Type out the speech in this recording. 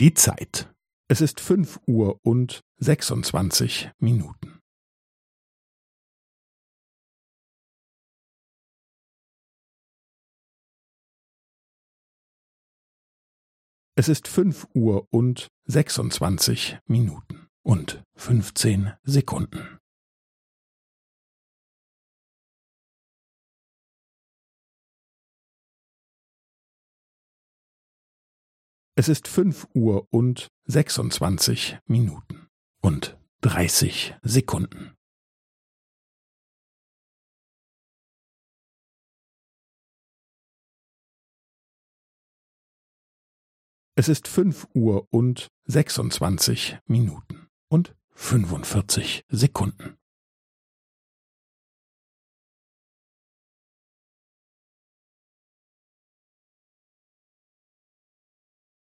Die Zeit. Es ist fünf Uhr und sechsundzwanzig Minuten. Es ist fünf Uhr und sechsundzwanzig Minuten und fünfzehn Sekunden. Es ist fünf Uhr und sechsundzwanzig Minuten und dreißig Sekunden. Es ist fünf Uhr und sechsundzwanzig Minuten und fünfundvierzig Sekunden.